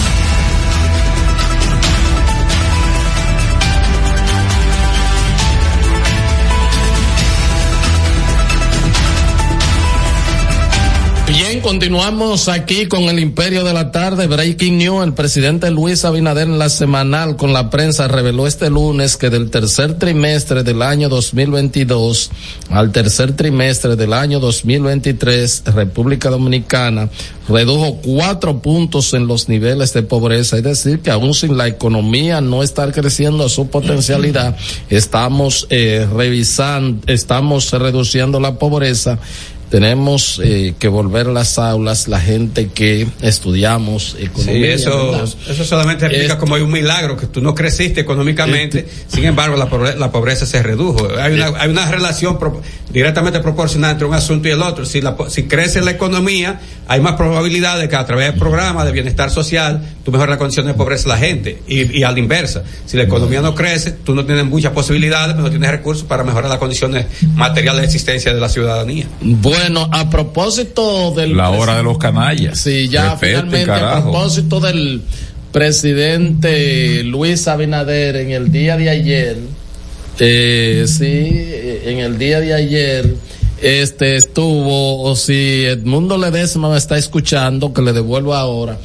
Continuamos aquí con el Imperio de la Tarde, Breaking News. El presidente Luis Abinader en la semanal con la prensa reveló este lunes que del tercer trimestre del año 2022 al tercer trimestre del año 2023, República Dominicana redujo cuatro puntos en los niveles de pobreza. Es decir, que aún sin la economía no estar creciendo a su potencialidad, estamos eh, revisando, estamos reduciendo la pobreza tenemos eh, que volver a las aulas la gente que estudiamos economía. Sí, eso, eso solamente explica como hay un milagro, que tú no creciste económicamente, este, sin embargo la pobreza, la pobreza se redujo. Hay una, hay una relación pro, directamente proporcional entre un asunto y el otro. Si, la, si crece la economía, hay más probabilidad de que a través del programa de bienestar social tú mejoras la condición de pobreza de la gente. Y, y a la inversa, si la economía no crece, tú no tienes muchas posibilidades, pero no tienes recursos para mejorar las condiciones materiales de existencia de la ciudadanía. Bueno, a propósito del. La hora de los canallas. Sí, ya Respete, finalmente carajo. a propósito del presidente Luis Abinader en el día de ayer. Eh, sí, en el día de ayer. Este estuvo, o si Edmundo Ledesma me está escuchando, que le devuelvo ahora.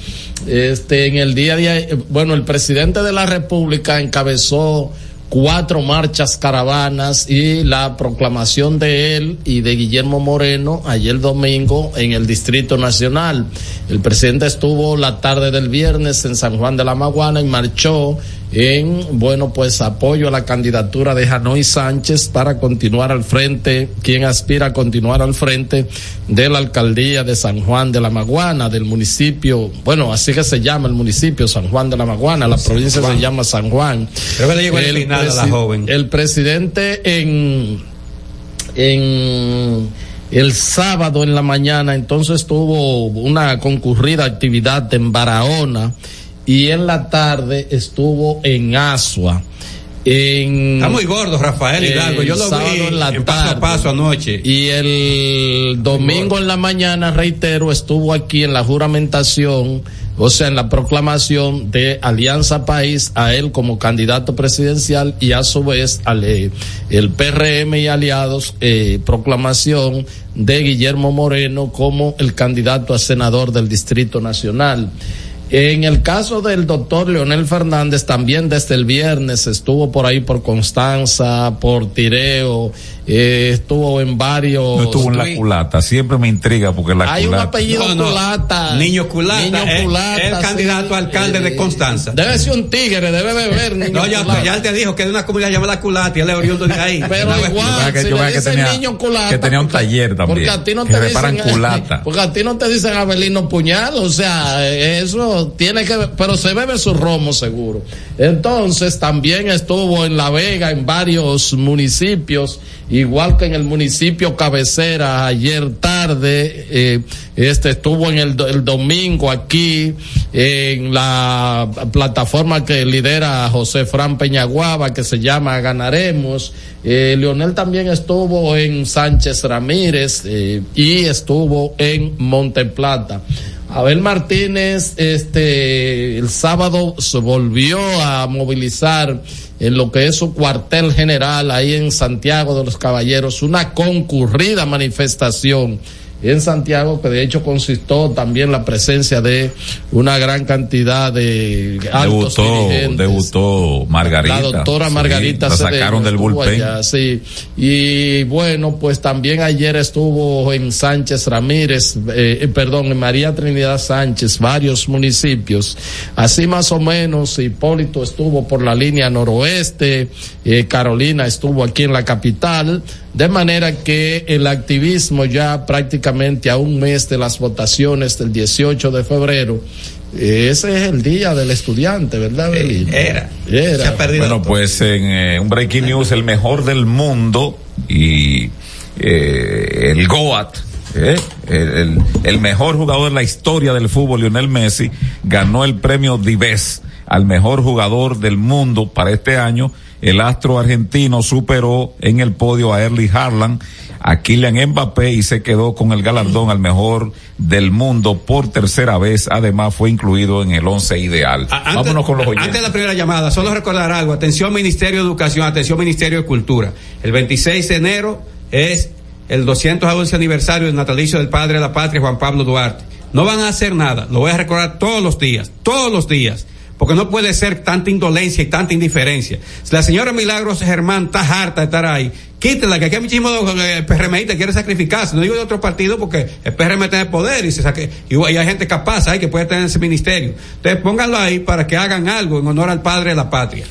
Este, en el día de ayer, bueno, el presidente de la República encabezó cuatro marchas caravanas y la proclamación de él y de Guillermo Moreno ayer domingo en el Distrito Nacional. El presidente estuvo la tarde del viernes en San Juan de la Maguana y marchó en, bueno, pues apoyo a la candidatura de Hanoi Sánchez para continuar al frente, quien aspira a continuar al frente de la alcaldía de San Juan de la Maguana, del municipio, bueno, así que se llama el municipio San Juan de la Maguana, la provincia se llama San Juan. Creo que le llegó el final a la joven. El presidente en, en el sábado en la mañana, entonces tuvo una concurrida actividad en Barahona y en la tarde estuvo en Asua. En, Está muy gordo Rafael Hidalgo. Yo lo vi en la en paso a tarde. paso anoche. Y el domingo en la mañana, reitero, estuvo aquí en la juramentación, o sea, en la proclamación de Alianza País a él como candidato presidencial y a su vez al eh, el PRM y aliados, eh, proclamación de Guillermo Moreno como el candidato a senador del Distrito Nacional. En el caso del doctor Leonel Fernández, también desde el viernes estuvo por ahí por Constanza, por Tireo, eh, estuvo en varios. No estuvo en la culata, siempre me intriga porque la Hay un culata. apellido No, no. Culata. Niño Culata, Niño es- Culata, es el sí. candidato a alcalde de Constanza. Debe ser un tigre, debe beber. Niño No, ya, Culata. ya él te dijo que de una comunidad llamada Culata y él es oriundo de ahí. Pero igual, que- si yo le que tenía- niño culata. que tenía un porque- taller también, Porque a ti no te dicen. culata. Porque a ti no te dicen Abelino Puñal, o sea, eso tiene que ver, pero se bebe su romo seguro. Entonces, también estuvo en La Vega, en varios municipios, igual que en el municipio cabecera ayer tarde, eh, este estuvo en el, do- el domingo aquí, en la plataforma que lidera José Fran Peñaguaba, que se llama Ganaremos. Eh, Leonel también estuvo en Sánchez Ramírez eh, y estuvo en Monteplata. Abel Martínez, este, el sábado se volvió a movilizar en lo que es su cuartel general ahí en Santiago de los Caballeros, una concurrida manifestación en Santiago que de hecho consistió también la presencia de una gran cantidad de altos Debutó, dirigentes. debutó Margarita. La doctora Sí, Margarita la Cedeño sacaron del bullpen. allá, sí. Y bueno, pues también ayer estuvo en Sánchez Ramírez, eh, eh, perdón, en María Trinidad Sánchez, varios municipios. Así más o menos, Hipólito estuvo por la línea noroeste, eh, Carolina estuvo aquí en la capital, de manera que el activismo ya prácticamente a un mes de las votaciones del 18 de febrero, eh, ese es el día del estudiante, ¿verdad, Belín? Era. Era. Se ha perdido Bueno, pues en eh, un breaking news, el mejor del mundo y eh, el Goat, eh, el, el- el mejor jugador de la historia del fútbol, Lionel Messi, ganó el premio Dives al mejor jugador del mundo para este año. El astro argentino superó en el podio a Erling Haaland, a Kylian Mbappé y se quedó con el galardón al mejor del mundo por tercera vez. Además fue incluido en el once ideal. Antes- Vámonos con los oyentes. Antes de la primera llamada, solo recordar algo. Atención Ministerio de Educación, atención Ministerio de Cultura. El 26 de enero es el 211 aniversario del natalicio del padre de la patria, Juan Pablo Duarte. No van a hacer nada, lo voy a recordar todos los días, todos los días. Porque no puede ser tanta indolencia y tanta indiferencia. Si la señora Milagros Germán está harta de estar ahí, quítela, que aquí hay muchísimo eh, PRMista quiere sacrificarse. No digo de otro partido porque el PRM tiene poder y se saque, y hay gente capaz ahí que puede tener ese ministerio. Entonces pónganlo ahí para que hagan algo en honor al padre de la patria.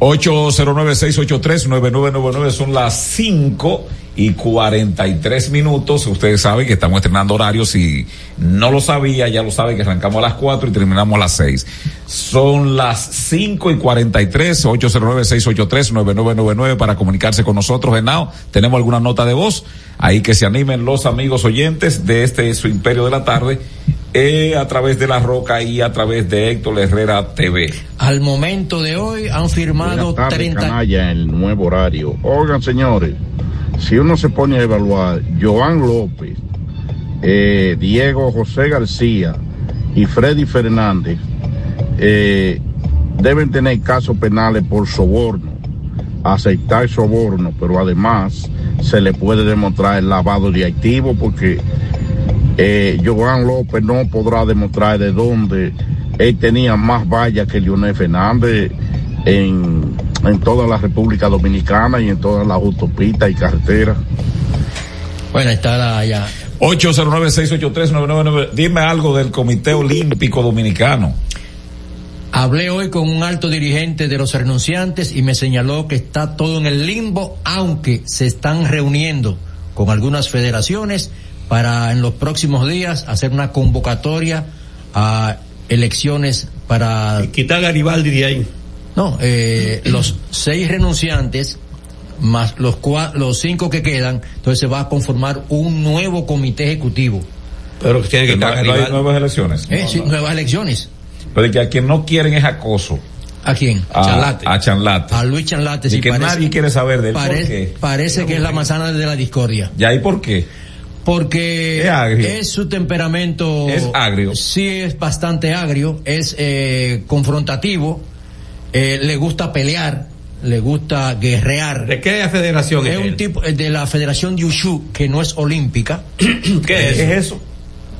809-683-9999 son las 5 y 43 minutos. Ustedes saben que estamos estrenando horarios. Si no lo sabía, ya lo sabe que arrancamos a las 4 y terminamos a las 6. Son las 5 y 43, 809-683-9999 para comunicarse con nosotros. Genao, tenemos alguna nota de voz. Ahí que se animen los amigos oyentes de este su imperio de la tarde. Eh, a través de La Roca y a través de Héctor Herrera TV. Al momento de hoy han firmado tardes, 30. canalla, en el nuevo horario. Oigan, señores, si uno se pone a evaluar, Joan López, eh, Diego José García y Freddy Fernández eh, deben tener casos penales por soborno, aceptar soborno, pero además se le puede demostrar el lavado de activos porque eh, Joan López no podrá demostrar de dónde él tenía más vallas que Leonel Fernández en, en toda la República Dominicana y en todas las autopistas y carreteras. Bueno, está la, ya. 809-683-999. Dime algo del Comité Olímpico Dominicano. Hablé hoy con un alto dirigente de los renunciantes y me señaló que está todo en el limbo, aunque se están reuniendo con algunas federaciones para en los próximos días hacer una convocatoria a elecciones para... Quitar a Garibaldi de ahí. No, eh, los seis renunciantes más los cua- los cinco que quedan, entonces se va a conformar un nuevo comité ejecutivo. Pero tiene Que no, no hay nuevas elecciones. Eh, sí, nuevas elecciones. Pero que a quien no quieren es acoso. ¿A quién? A Chanlate. A Chanlate. A Luis Chanlate. Y que nadie quiere saber de él. Pare- ¿Por qué? Parece que es la manzana de la discordia. ¿Ya y por qué? Porque Es su temperamento. Es agrio. Sí, es bastante agrio, es eh, confrontativo, eh, le gusta pelear, le gusta guerrear. ¿De qué federación es Es un él? tipo eh, de la Federación de Ushu, que no es olímpica. ¿Qué es? ¿Qué es eso?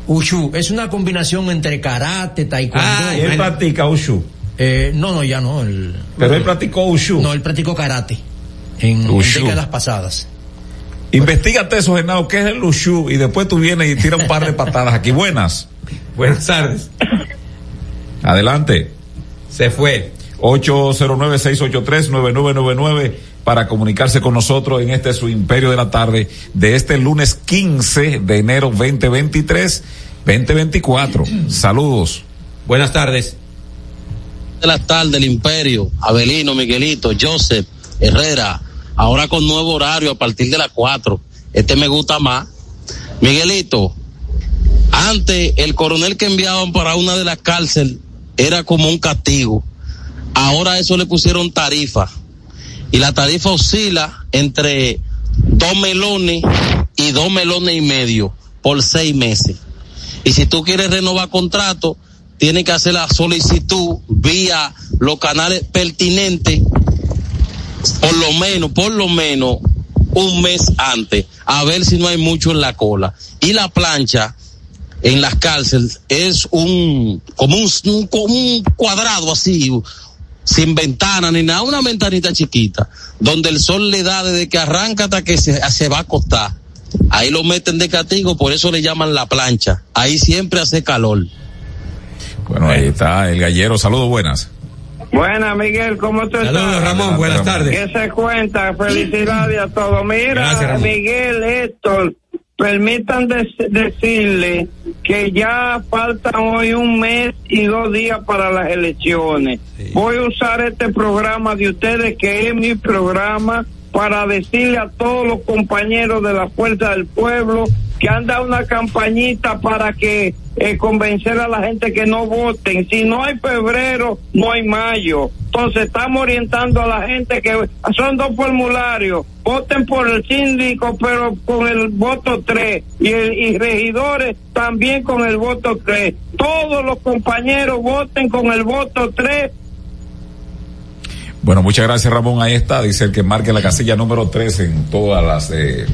Ushu es una combinación entre karate, taekwondo. Ah, él practica Ushu. Eh, no, no, ya no. Pero él practicó Ushu. No, él practicó karate en, décadas pasadas. Investígate eso, Genao, ¿qué es el Ushu? Y después tú vienes y tiras un par de patadas aquí. Buenas. Buenas tardes. Adelante. Se fue. 809-683-9999 para comunicarse con nosotros en este su imperio de la tarde de este lunes 15 de enero 2023 2024. Saludos. Buenas tardes. de la tarde del Imperio, Abelino, Miguelito, Joseph, Herrera, ahora con nuevo horario a partir de las 4. Este me gusta más. Miguelito, antes el coronel que enviaban para una de las cárceles era como un castigo. Ahora eso le pusieron tarifa. Y la tarifa oscila entre dos melones y dos melones y medio por seis meses. Y si tú quieres renovar contrato, tienes que hacer la solicitud vía los canales pertinentes, por lo menos, por lo menos un mes antes, a ver si no hay mucho en la cola. Y la plancha en las cárceles es un, como un, un- como un cuadrado así, sin ventana ni nada, una ventanita chiquita, donde el sol le da desde que arranca hasta que se, se va a acostar. Ahí lo meten de castigo, por eso le llaman la plancha. Ahí siempre hace calor. Bueno, ahí está el gallero. Saludos, buenas. Buenas, Miguel, ¿cómo tú estás? Saludos, Ramón. Buenas tardes. ¿Qué se cuenta? Felicidades a todos. Mira, Gracias, Ramón. Miguel, Héctor, permitan dec- decirle que ya faltan hoy un mes y dos días para las elecciones. Voy a usar este programa de ustedes, que es mi programa, para decirle a todos los compañeros de la Fuerza del Pueblo que han dado una campañita para que eh, convencer a la gente que no voten. Si no hay febrero, no hay mayo. Entonces estamos orientando a la gente que son dos formularios. Voten por el síndico, pero con el voto 3. Y, el, y regidores también con el voto 3. Todos los compañeros voten con el voto 3 Bueno, muchas gracias, Ramón. Ahí está. Dice el que marque la casilla número 3 en todas las, eh,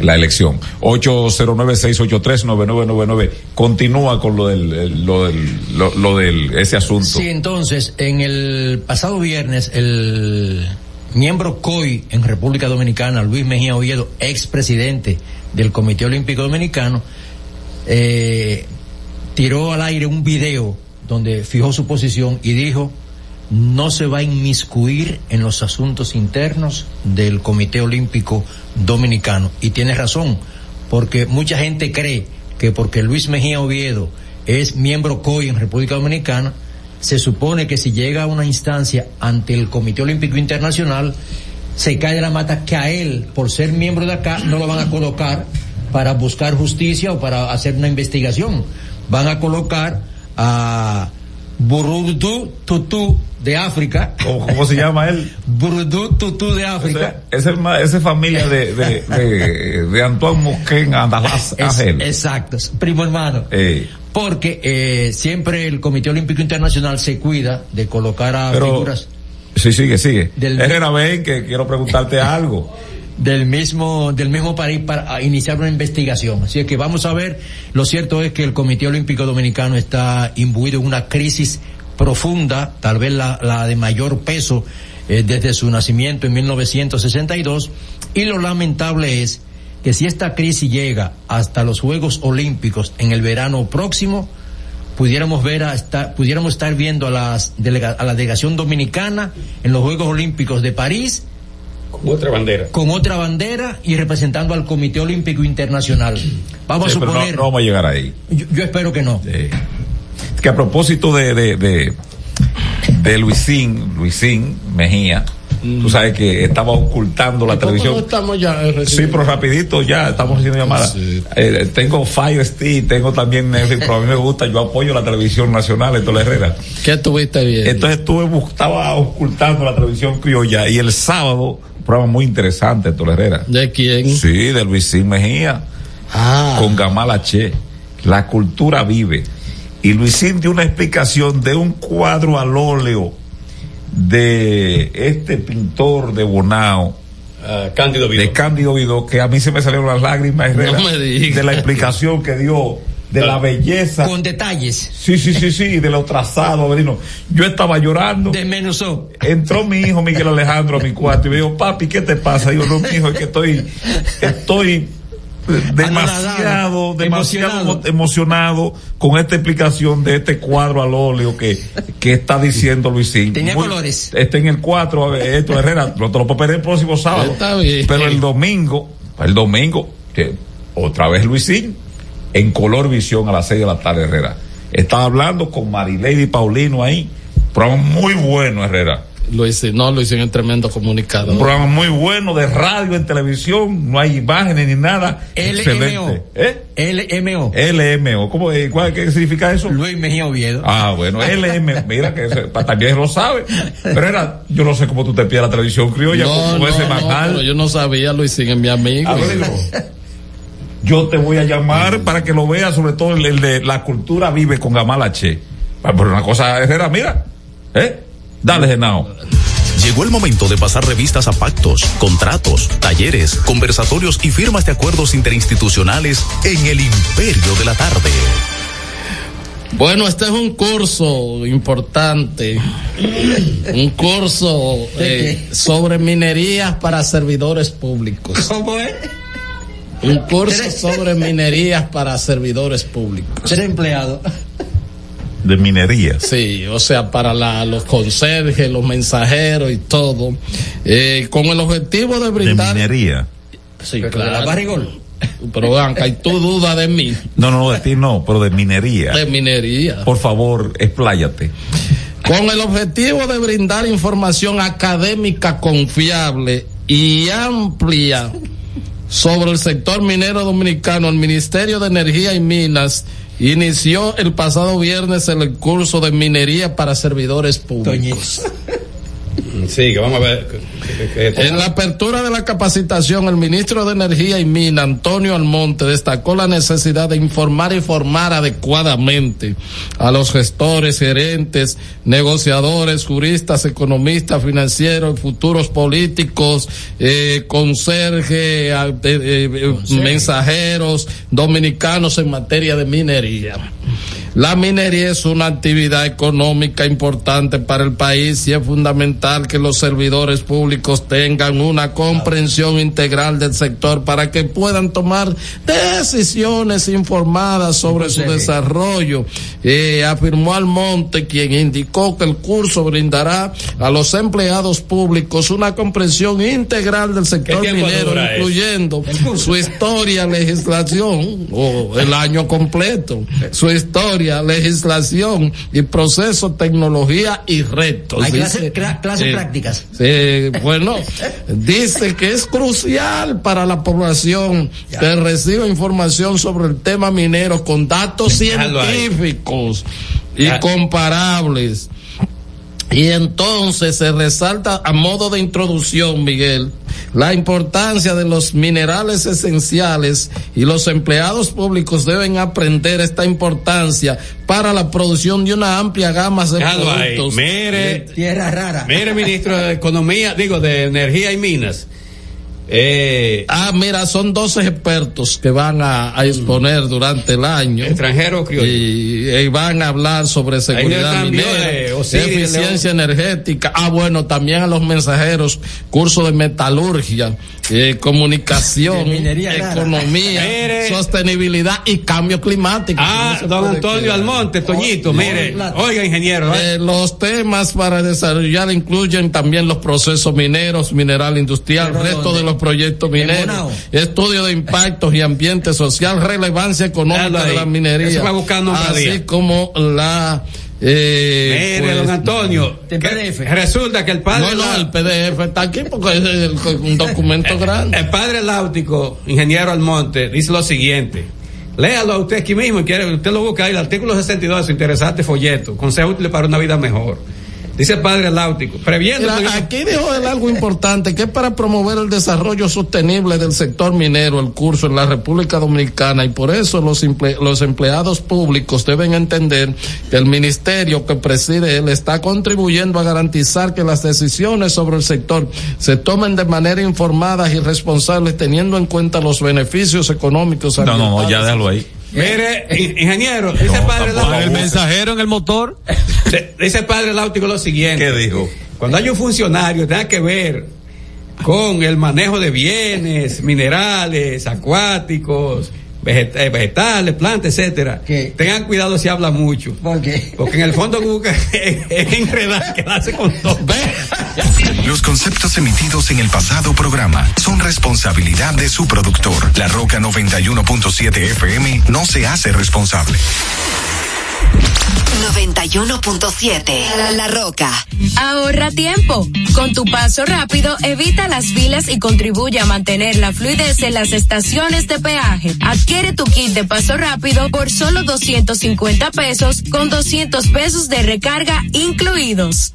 la elección. 809-683-9999. Continúa con lo del, el- lo del, lo, lo del, ese asunto. Sí, entonces, en el pasado viernes, el miembro COI en República Dominicana, Luis Mejía Oviedo, expresidente del Comité Olímpico Dominicano, eh, tiró al aire un video donde fijó su posición y dijo no se va a inmiscuir en los asuntos internos del Comité Olímpico Dominicano. Y tiene razón, porque mucha gente cree que porque Luis Mejía Oviedo es miembro COI en República Dominicana, se supone que si llega a una instancia ante el Comité Olímpico Internacional, se cae de la mata que a él, por ser miembro de acá, no lo van a colocar para buscar justicia o para hacer una investigación. Van a colocar a Burudú Tutú de África. ¿Cómo, cómo se llama él? Burudú Tutú de África. Esa es, ma- esa es familia de, de, de, de Antoine Mosquén Andalás Es- Ángel. exacto, es primo hermano. Eh, Porque eh, siempre el Comité Olímpico Internacional se cuida de colocar a Pero- figuras sí, sigue, sigue. Del- Herrera, ven que quiero preguntarte algo. Del mismo del mismo país para iniciar una investigación. Así es que vamos a ver. Lo cierto es que el Comité Olímpico Dominicano está imbuido en una crisis profunda, tal vez la, la de mayor peso eh, desde su nacimiento en 1962. Y lo lamentable es que si esta crisis llega hasta los Juegos Olímpicos en el verano próximo, pudiéramos ver a pudiéramos estar viendo a las delega- a la delegación dominicana en los Juegos Olímpicos de París otra bandera. con otra bandera y representando al Comité Olímpico Internacional. Vamos Sí, a pero no, suponer, no vamos a llegar ahí. yo, yo espero que no. Es que a propósito de, de, de, de Luisín, Luisín Mejía, Tú sabes que estaba ocultando la ¿Y cómo televisión. estamos ya Sí, pero rapidito ya estamos haciendo llamadas. Eh, tengo Fire Stick, tengo también Netflix, pero a mí me gusta, yo apoyo la televisión nacional en Tola Herrera. ¿Qué estuviste bien? Entonces estuve, estaba ocultando la televisión criolla y el sábado, un programa muy interesante Tola Herrera. ¿De quién? Sí, de Luisín Mejía. Ah. Con Gamala Che. La cultura vive. Y Luisín dio una explicación de un cuadro al óleo de este pintor de Bonao. Cándido De Cándido Vidó, que a mí se me salieron las lágrimas No me de la explicación que dio de la belleza. Con detalles. Sí, sí, sí, sí, de lo trazado, Avelino. Yo estaba llorando. Desmenuzó. Entró mi hijo Miguel Alejandro a mi cuarto y me dijo, papi, ¿qué te pasa? Digo, no, mi hijo, es que estoy, estoy demasiado, demasiado emo- emocionado con esta explicación de este cuadro al óleo que, que está diciendo Luisín. Tenía Muy- colores. Está en el 4, esto Herrera, lo, te lo puedo el próximo sábado. Está bien. Pero el domingo, el domingo, que otra vez Luisín, en color visión a las 6 de la tarde, Herrera. Estaba hablando con Marilady Paulino ahí, programa muy bueno, Herrera. Luis, no, Luis es tremendo comunicador. Un programa muy bueno de radio en televisión, no hay imágenes ni nada. Excelente. ¿Eh? LMO. LMO. ¿Cómo, eh, cuál, ¿Qué significa eso? Luis Mejía Oviedo. Ah, bueno, LM, mira que ese- pa- también lo sabe. Pero era, yo no sé cómo tú te pides la televisión criolla No, con no, ese no, yo no sabía, Luis es mi amigo. Yo te voy a llamar para que lo veas, sobre todo el, el de la cultura vive con Gamala Che. Ah, Pero una cosa, Herrera, mira. ¿Eh? Dale, Genao. Llegó el momento de pasar revistas a pactos, contratos, talleres, conversatorios y firmas de acuerdos interinstitucionales en el Imperio de la Tarde. Bueno, este es un curso importante, un curso eh, sobre minerías para servidores públicos. ¿Cómo es? Un curso sobre minerías para servidores públicos. Ser empleado. De minería. Sí, o sea, para la- los conserjes, los mensajeros y todo, eh, con el objetivo de De brindar... minería. Sí, Pero claro. de la barrigol. Pero y tú dudas de mí, No, no, de ti no, pero de minería. de minería. Por favor, expláyate. con el objetivo de brindar información académica confiable y amplia sobre el sector minero dominicano, el Ministerio de Energía y Minas inició el pasado viernes el curso de minería para servidores públicos. Sí, que vamos a ver. que- que- En la apertura de la capacitación, el ministro de Energía y Mina, Antonio Almonte, destacó la necesidad de informar y formar adecuadamente a los gestores, gerentes, negociadores, juristas, economistas, financieros, futuros políticos, eh, conserje, eh, eh, mensajeros dominicanos en materia de minería. La minería es una actividad económica importante para el país y es fundamental que los servidores públicos tengan una comprensión integral del sector para que puedan tomar decisiones informadas sobre su desarrollo. Eh, afirmó Almonte, quien indicó que el curso brindará a los empleados públicos una comprensión integral del sector minero, incluyendo su historia, legislación o el año completo, su historia, legislación y proceso, tecnología y retos. Hay clases eh, prácticas. Sí, bueno, dice que es crucial para la población que reciba información sobre el tema minero con datos Déjalo ahí. científicos y Ya. comparables. Y entonces se resalta a modo de introducción, Miguel, la importancia de los minerales esenciales y los empleados públicos deben aprender esta importancia para la producción de una amplia gama de ahí. productos. Mire, Tierra rara. mire, ministro de Economía, digo, de Energía y Minas. Eh, Ah, mira, son 12 expertos que van a, a exponer durante el año. extranjero o criollo. Y, y van a hablar sobre seguridad minera, de eficiencia energética. Ah, bueno, también a los mensajeros, curso de metalurgia, eh, comunicación, minería economía, Mire. sostenibilidad y cambio climático. Ah, No don Antonio quedar. Almonte, Toñito, mire. Oiga, ingeniero. ¿eh? Eh, los temas para desarrollar incluyen también los procesos mineros, mineral industrial, ¿Pero resto dónde? de los proyectos mineros, estudio de impactos y ambiente social, relevancia económica de la minería, Eso va buscando un así día. como la Eh, Mire, pues, don Antonio, que resulta que el padre. No, el PDF está aquí porque es el- un documento grande. El padre Láutico, ingeniero Almonte, dice lo siguiente. Léalo a usted aquí mismo, y quiere, usted lo busca ahí, el artículo 62 de su interesante folleto, Consejo útil para una vida mejor. Dice el padre Láutico, previendo. Mira, aquí dijo él algo importante, que es para promover el desarrollo sostenible del sector minero, el curso en la República Dominicana, y por eso los, emple- los empleados públicos deben entender que el ministerio que preside él está contribuyendo a garantizar que las decisiones sobre el sector se tomen de manera informada y responsable, teniendo en cuenta los beneficios económicos. No, no, no, ya déjalo ahí. Mire, in- ingeniero, dice el padre. Láutico. El mensajero en el motor. Dice el padre Láutico lo siguiente. ¿Qué dijo? Cuando hay un funcionario que tenga que ver con el manejo de bienes, minerales, acuáticos, veget- eh, vegetales, plantas, etcétera, tengan cuidado si habla mucho. ¿Por qué? Porque en el fondo busca enredar, quedarse con todo. Los conceptos emitidos en el pasado programa son responsabilidad de su productor. La Roca 91.7 FM no se hace responsable. 91.7 La Roca. Ahorra tiempo. Con tu paso rápido, evita las filas y contribuye a mantener la fluidez en las estaciones de peaje. Adquiere tu kit de paso rápido por solo 250 pesos con 200 pesos de recarga incluidos.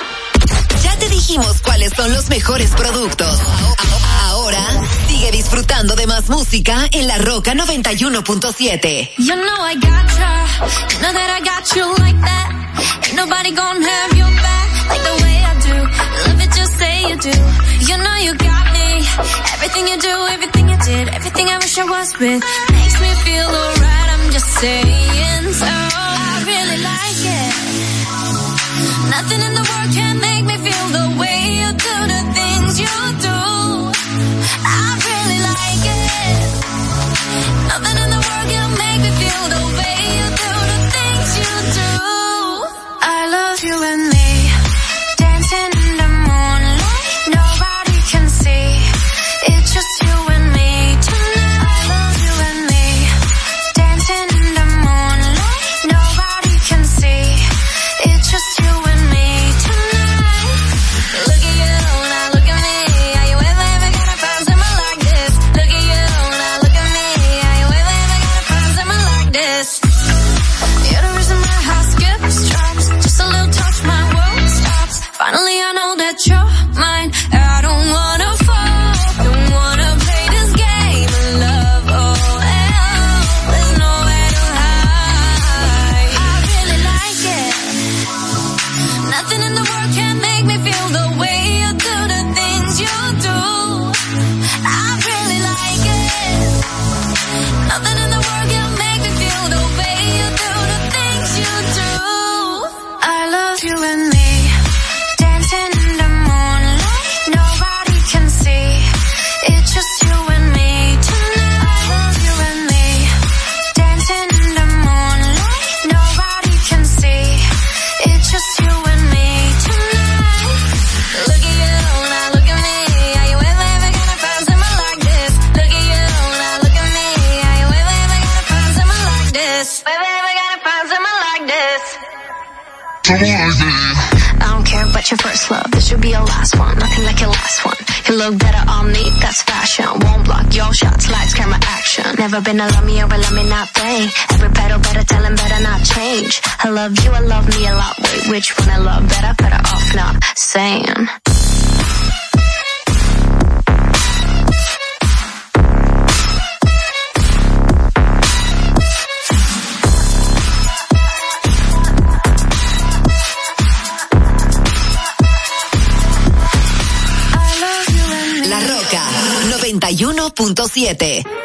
Te dijimos cuáles son los mejores productos. Ahora sigue disfrutando de más música en La Roca 91.7. You know I gotcha. You know that I got you like that. Ain't nobody gonna have your back like the way I do. Love it, just say you do. You know you got me. Everything you do, everything you did, everything I wish I was with makes me feel alright. I'm just saying so. I really like it. Nothing in the world can make you 91.7.